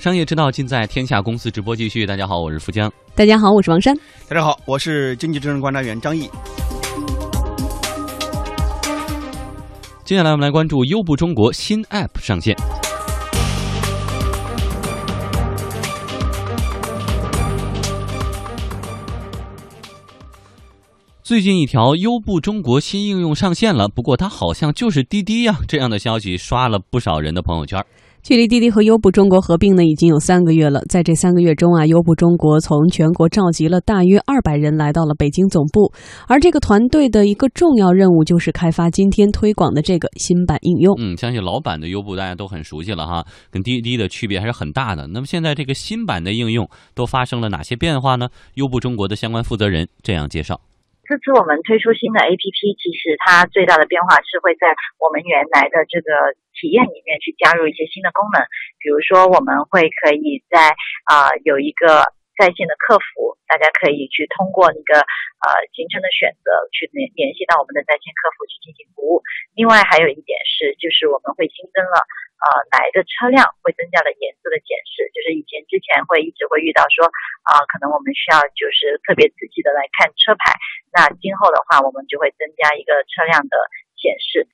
商业之道尽在天下公司直播继续。大家好，我是富江。大家好，我是王珊。大家好，我是经济之声观察员张毅。接下来我们来关注优步中国新 App 上线。最近一条优步中国新应用上线了，不过它好像就是滴滴呀，这样的消息刷了不少人的朋友圈。距离滴滴和优步中国合并呢，已经有三个月了。在这三个月中啊，优步中国从全国召集了大约二百人来到了北京总部，而这个团队的一个重要任务就是开发今天推广的这个新版应用。嗯，相信老版的优步大家都很熟悉了哈，跟滴滴的区别还是很大的。那么现在这个新版的应用都发生了哪些变化呢？优步中国的相关负责人这样介绍。这次我们推出新的 APP，其实它最大的变化是会在我们原来的这个体验里面去加入一些新的功能，比如说我们会可以在啊有一个在线的客服，大家可以去通过那个呃行程的选择去联联系到我们的在线客服去进行服务。另外还有一点是，就是我们会新增了。呃，来的车辆会增加了颜色的检视，就是以前之前会一直会遇到说，啊，可能我们需要就是特别仔细的来看车牌，那今后的话，我们就会增加一个车辆的显示。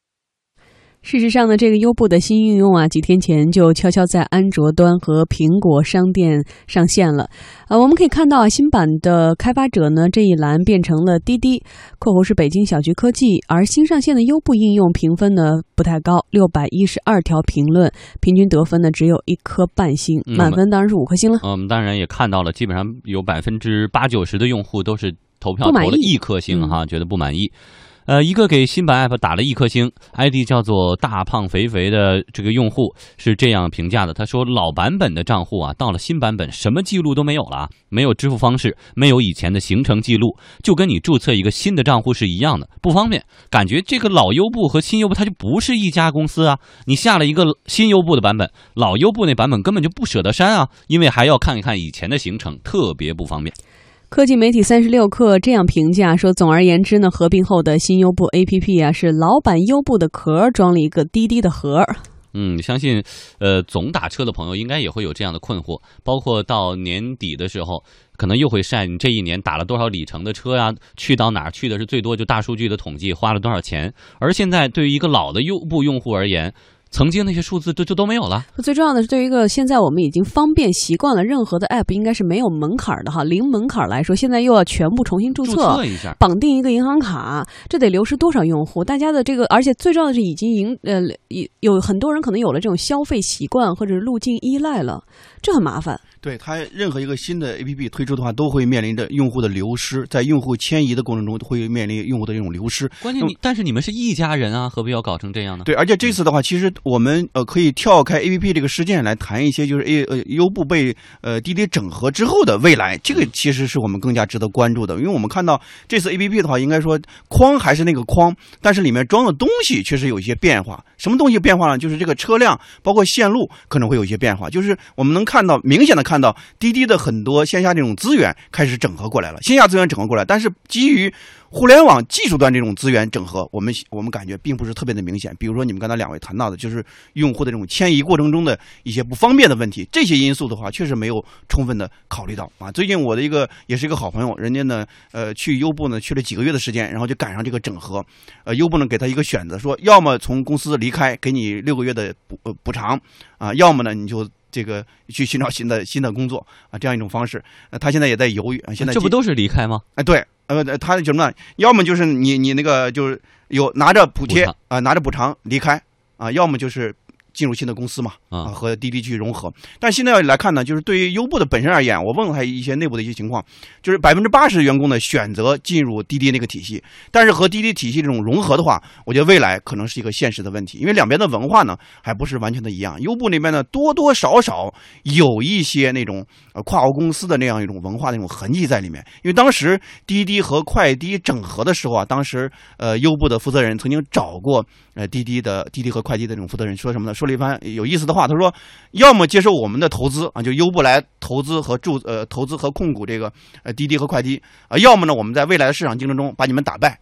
事实上呢，这个优步的新应用啊，几天前就悄悄在安卓端和苹果商店上线了。呃，我们可以看到啊，新版的开发者呢这一栏变成了滴滴（括弧是北京小桔科技），而新上线的优步应用评分呢不太高，六百一十二条评论，平均得分呢只有一颗半星，满分当然是五颗星了。我们当然也看到了，基本上有百分之八九十的用户都是投票投了一颗星哈，觉得不满意。呃，一个给新版 App 打了一颗星，ID 叫做大胖肥肥的这个用户是这样评价的：他说，老版本的账户啊，到了新版本什么记录都没有了，没有支付方式，没有以前的行程记录，就跟你注册一个新的账户是一样的，不方便。感觉这个老优步和新优步它就不是一家公司啊。你下了一个新优步的版本，老优步那版本根本就不舍得删啊，因为还要看一看以前的行程，特别不方便。科技媒体三十六氪这样评价说：“总而言之呢，合并后的新优步 APP 啊，是老版优步的壳装了一个滴滴的盒。”嗯，相信，呃，总打车的朋友应该也会有这样的困惑，包括到年底的时候，可能又会晒你这一年打了多少里程的车呀，去到哪儿去的是最多，就大数据的统计花了多少钱。而现在对于一个老的优步用户而言，曾经那些数字就就都没有了。最重要的是，对于一个现在我们已经方便习惯了，任何的 app 应该是没有门槛的哈，零门槛来说，现在又要全部重新注册一下，绑定一个银行卡，这得流失多少用户？大家的这个，而且最重要的是，已经赢呃有有很多人可能有了这种消费习惯或者路径依赖了，这很麻烦。对它，任何一个新的 APP 推出的话，都会面临着用户的流失，在用户迁移的过程中，会面临用户的这种流失。关键你，但是你们是一家人啊，何必要搞成这样呢？对，而且这次的话，其实我们呃可以跳开 APP 这个事件来谈一些，就是 A 呃优步被呃滴滴整合之后的未来，这个其实是我们更加值得关注的，因为我们看到这次 APP 的话，应该说框还是那个框，但是里面装的东西确实有一些变化。什么东西变化呢？就是这个车辆，包括线路可能会有一些变化。就是我们能看到，明显的看看到滴滴的很多线下这种资源开始整合过来了，线下资源整合过来，但是基于。互联网技术端这种资源整合，我们我们感觉并不是特别的明显。比如说你们刚才两位谈到的，就是用户的这种迁移过程中的一些不方便的问题，这些因素的话，确实没有充分的考虑到啊。最近我的一个也是一个好朋友，人家呢，呃，去优步呢去了几个月的时间，然后就赶上这个整合，呃，优步呢给他一个选择，说要么从公司离开，给你六个月的补补偿啊，要么呢你就这个去寻找新的新的工作啊，这样一种方式。呃，他现在也在犹豫啊，现在这不都是离开吗？哎，对。呃，他什么呢？要么就是你你那个就是有拿着补贴啊，拿着补偿离开啊，要么就是。进入新的公司嘛，啊，和滴滴去融合。但现在来看呢，就是对于优步的本身而言，我问了他一些内部的一些情况，就是百分之八十的员工呢选择进入滴滴那个体系，但是和滴滴体系这种融合的话，我觉得未来可能是一个现实的问题，因为两边的文化呢还不是完全的一样。优步那边呢多多少少有一些那种呃跨国公司的那样一种文化那种痕迹在里面。因为当时滴滴和快滴整合的时候啊，当时呃优步的负责人曾经找过呃滴滴的滴滴和快滴的这种负责人说什么呢？说。一番有意思的话，他说：“要么接受我们的投资啊，就优步来投资和注呃投资和控股这个呃滴滴和快滴啊，要么呢我们在未来的市场竞争中把你们打败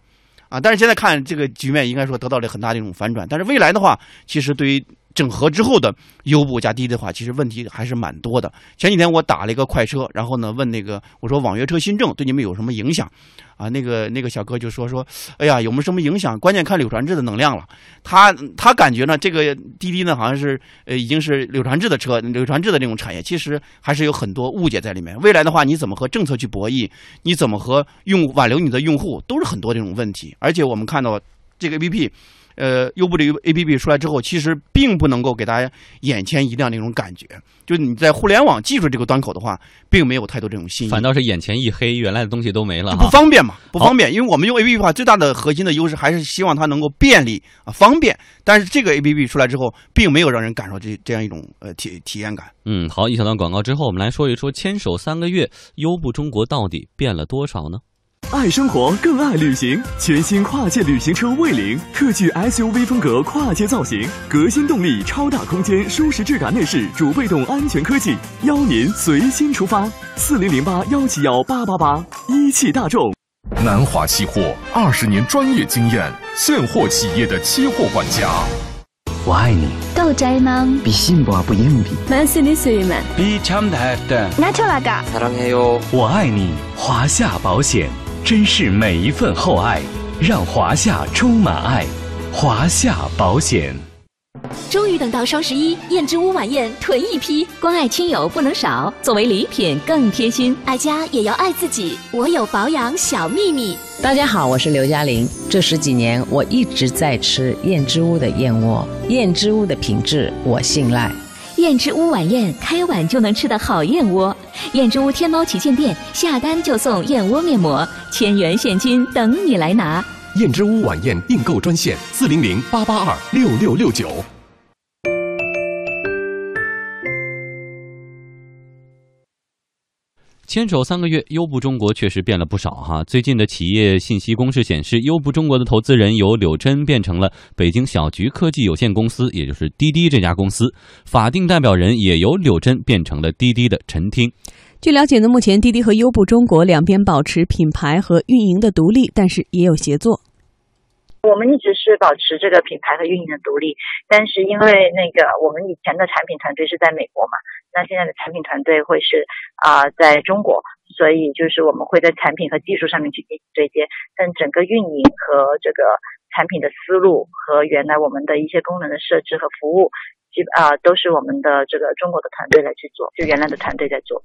啊。但是现在看这个局面，应该说得到了很大的一种反转。但是未来的话，其实对于整合之后的优步加滴滴的话，其实问题还是蛮多的。前几天我打了一个快车，然后呢问那个我说网约车新政对你们有什么影响？啊，那个那个小哥就说说，哎呀，有没有什么影响？关键看柳传志的能量了。他他感觉呢，这个滴滴呢好像是呃已经是柳传志的车，柳传志的这种产业，其实还是有很多误解在里面。未来的话，你怎么和政策去博弈？你怎么和用挽留你的用户，都是很多这种问题。而且我们看到这个 APP。呃，优步这个 A P P 出来之后，其实并不能够给大家眼前一亮那种感觉。就你在互联网技术这个端口的话，并没有太多这种新意，反倒是眼前一黑，原来的东西都没了，不方便嘛？不方便，因为我们用 A P P 的话，最大的核心的优势还是希望它能够便利啊，方便。但是这个 A P P 出来之后，并没有让人感受这这样一种呃体体验感。嗯，好，一小段广告之后，我们来说一说牵手三个月，优步中国到底变了多少呢？爱生活，更爱旅行。全新跨界旅行车魏领，特具 SUV 风格跨界造型，革新动力，超大空间，舒适质感内饰，主被动安全科技，邀您随心出发。四零零八幺七幺八八八，一汽大众。南华期货二十年专业经验，现货企业的期货管家。我爱你。豆摘吗？比幸福不硬币。만스니스위만比참다 다。 나초라가 사랑해 요。 我爱你，华夏保险。 珍视每一份厚爱，让华夏充满爱。华夏保险。终于等到双十一，燕之屋晚宴囤一批，关爱亲友不能少，作为礼品更贴心。爱家也要爱自己，我有保养小秘密。大家好，我是刘嘉玲。这十几年我一直在吃燕之屋的燕窝，燕之屋的品质我信赖。燕之屋晚宴，开碗就能吃的好燕窝。燕之屋天猫旗舰店下单就送燕窝面膜，千元现金等你来拿。燕之屋晚宴订购专线：四零零八八二六六六九。牵手三个月，优步中国确实变了不少哈。最近的企业信息公示显示，优步中国的投资人由柳真变成了北京小桔科技有限公司，也就是滴滴这家公司。法定代表人也由柳真变成了滴滴的陈听。据了解呢，目前滴滴和优步中国两边保持品牌和运营的独立，但是也有协作。我们一直是保持这个品牌和运营的独立，但是因为那个我们以前的产品团队是在美国嘛。那现在的产品团队会是啊，在中国，所以就是我们会在产品和技术上面去进行对接，但整个运营和这个产品的思路和原来我们的一些功能的设置和服务，基啊都是我们的这个中国的团队来去做，就原来的团队在做。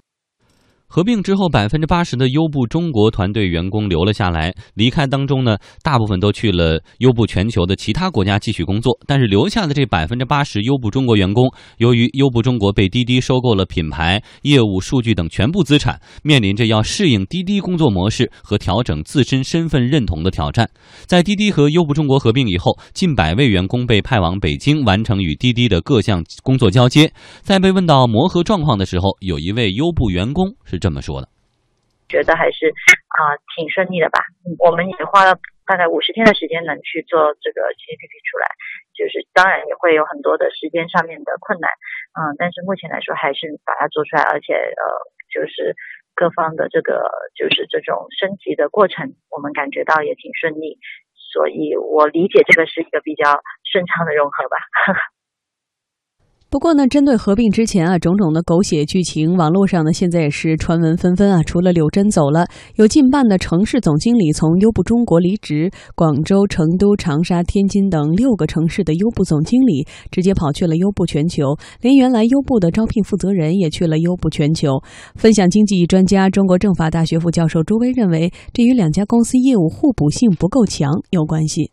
合并之后，百分之八十的优步中国团队员工留了下来。离开当中呢，大部分都去了优步全球的其他国家继续工作。但是留下的这百分之八十优步中国员工，由于优步中国被滴滴收购了品牌、业务、数据等全部资产，面临着要适应滴滴工作模式和调整自身身份认同的挑战。在滴滴和优步中国合并以后，近百位员工被派往北京，完成与滴滴的各项工作交接。在被问到磨合状况的时候，有一位优步员工是。这么说的，觉得还是啊挺顺利的吧。我们也花了大概五十天的时间能去做这个 A P P 出来，就是当然也会有很多的时间上面的困难，嗯，但是目前来说还是把它做出来，而且呃就是各方的这个就是这种升级的过程，我们感觉到也挺顺利，所以我理解这个是一个比较顺畅的融合吧。不过呢，针对合并之前啊种种的狗血剧情，网络上呢现在也是传闻纷纷啊。除了柳真走了，有近半的城市总经理从优步中国离职，广州、成都、长沙、天津等六个城市的优步总经理直接跑去了优步全球，连原来优步的招聘负责人也去了优步全球。分享经济专家、中国政法大学副教授朱威认为，这与两家公司业务互补性不够强有关系。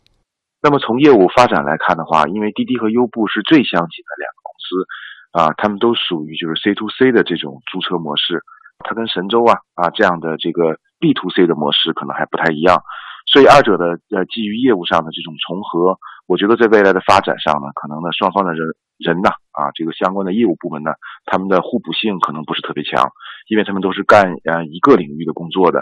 那么从业务发展来看的话，因为滴滴和优步是最相近的两个。司啊，他们都属于就是 C to C 的这种租车模式，它跟神州啊啊这样的这个 B to C 的模式可能还不太一样，所以二者的呃基于业务上的这种重合，我觉得在未来的发展上呢，可能呢双方的人人呢啊这个相关的业务部门呢，他们的互补性可能不是特别强，因为他们都是干呃一个领域的工作的。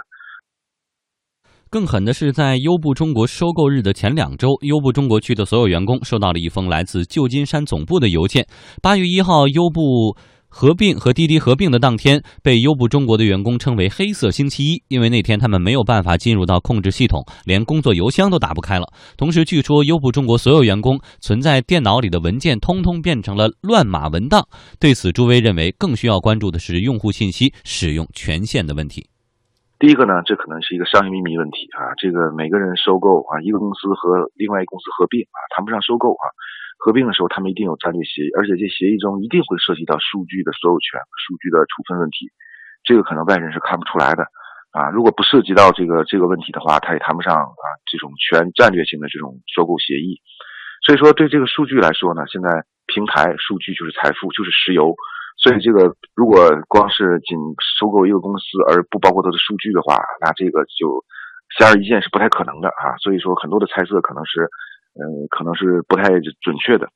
更狠的是，在优步中国收购日的前两周，优步中国区的所有员工收到了一封来自旧金山总部的邮件。八月一号，优步。合并和滴滴合并的当天，被优步中国的员工称为“黑色星期一”，因为那天他们没有办法进入到控制系统，连工作邮箱都打不开了。同时，据说优步中国所有员工存在电脑里的文件，通通变成了乱码文档。对此，朱威认为更需要关注的是用户信息使用权限的问题。第一个呢，这可能是一个商业秘密问题啊，这个每个人收购啊，一个公司和另外一个公司合并啊，谈不上收购啊。合并的时候，他们一定有战略协议，而且这协议中一定会涉及到数据的所有权、数据的处分问题。这个可能外人是看不出来的啊。如果不涉及到这个这个问题的话，他也谈不上啊这种全战略性的这种收购协议。所以说，对这个数据来说呢，现在平台数据就是财富，就是石油。所以这个如果光是仅收购一个公司而不包括它的数据的话，那这个就显而易见是不太可能的啊。所以说，很多的猜测可能是。嗯，可能是不太准确的。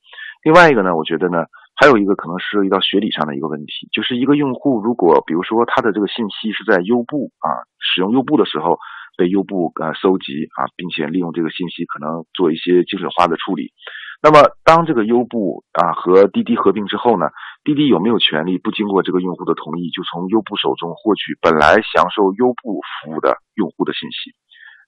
另外一个呢，我觉得呢，还有一个可能涉及到学理上的一个问题，就是一个用户如果比如说他的这个信息是在优步啊使用优步的时候被优步啊搜集啊，并且利用这个信息可能做一些精准化的处理，那么当这个优步啊和滴滴合并之后呢，滴滴有没有权利不经过这个用户的同意，就从优步手中获取本来享受优步服务的用户的信息？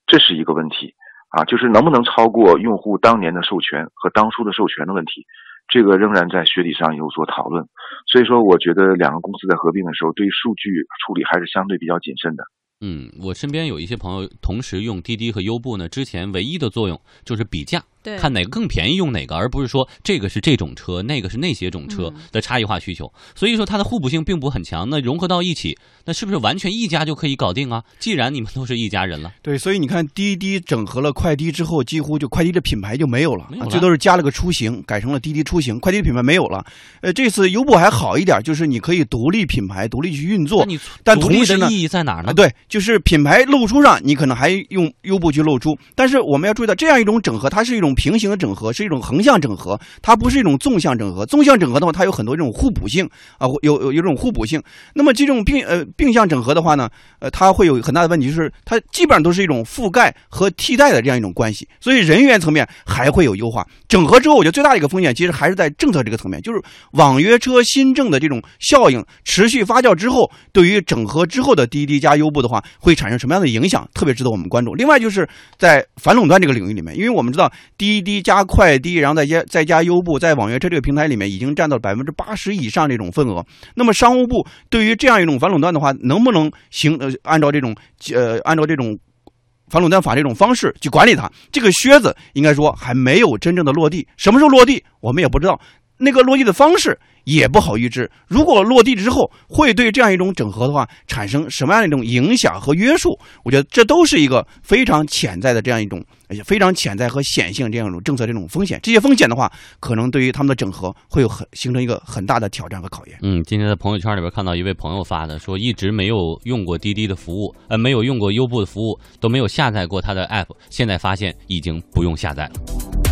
这是一个问题。啊，就是能不能超过用户当年的授权和当初的授权的问题，这个仍然在学理上有所讨论。所以说，我觉得两个公司在合并的时候，对数据处理还是相对比较谨慎的。嗯，我身边有一些朋友同时用滴滴和优步呢，之前唯一的作用就是比价。看哪个更便宜用哪个，而不是说这个是这种车，那个是那些种车的差异化需求。所以说它的互补性并不很强。那融合到一起，那是不是完全一家就可以搞定啊？既然你们都是一家人了，对，所以你看滴滴整合了快滴之后，几乎就快滴的品牌就没有了，没有最多是加了个出行，改成了滴滴出行，快滴品牌没有了。呃，这次优步还好一点，就是你可以独立品牌，独立去运作。但独立的意义在哪儿呢？对，就是品牌露出上，你可能还用优步去露出，但是我们要注意到，这样一种整合，它是一种平行的整合。是一种横向整合，它不是一种纵向整合。纵向整合的话，它有很多这种互补性啊，有有有这种互补性。那么这种并呃并向整合的话呢，呃，它会有很大的问题，就是它基本上都是一种覆盖和替代的这样一种关系。所以人员层面还会有优化。整合之后，我觉得最大的一个风险，其实还是在政策这个层面，就是网约车新政的这种效应持续发酵之后，对于整合之后的滴滴加优步的话，会产生什么样的影响，特别值得我们关注。另外就是在反垄断这个领域里面，因为我们知道滴滴加快。滴，然后再加再加优步，在网约车这个平台里面已经占到百分之八十以上这种份额。那么商务部对于这样一种反垄断的话，能不能行呃按照这种呃按照这种反垄断法这种方式去管理它？这个靴子应该说还没有真正的落地。什么时候落地，我们也不知道。那个落地的方式。也不好预知，如果落地之后会对这样一种整合的话产生什么样的一种影响和约束？我觉得这都是一个非常潜在的这样一种，而且非常潜在和显性这样一种政策这种风险。这些风险的话，可能对于他们的整合会有很形成一个很大的挑战和考验。嗯，今天在朋友圈里边看到一位朋友发的，说一直没有用过滴滴的服务，呃，没有用过优步的服务，都没有下载过他的 app，现在发现已经不用下载了。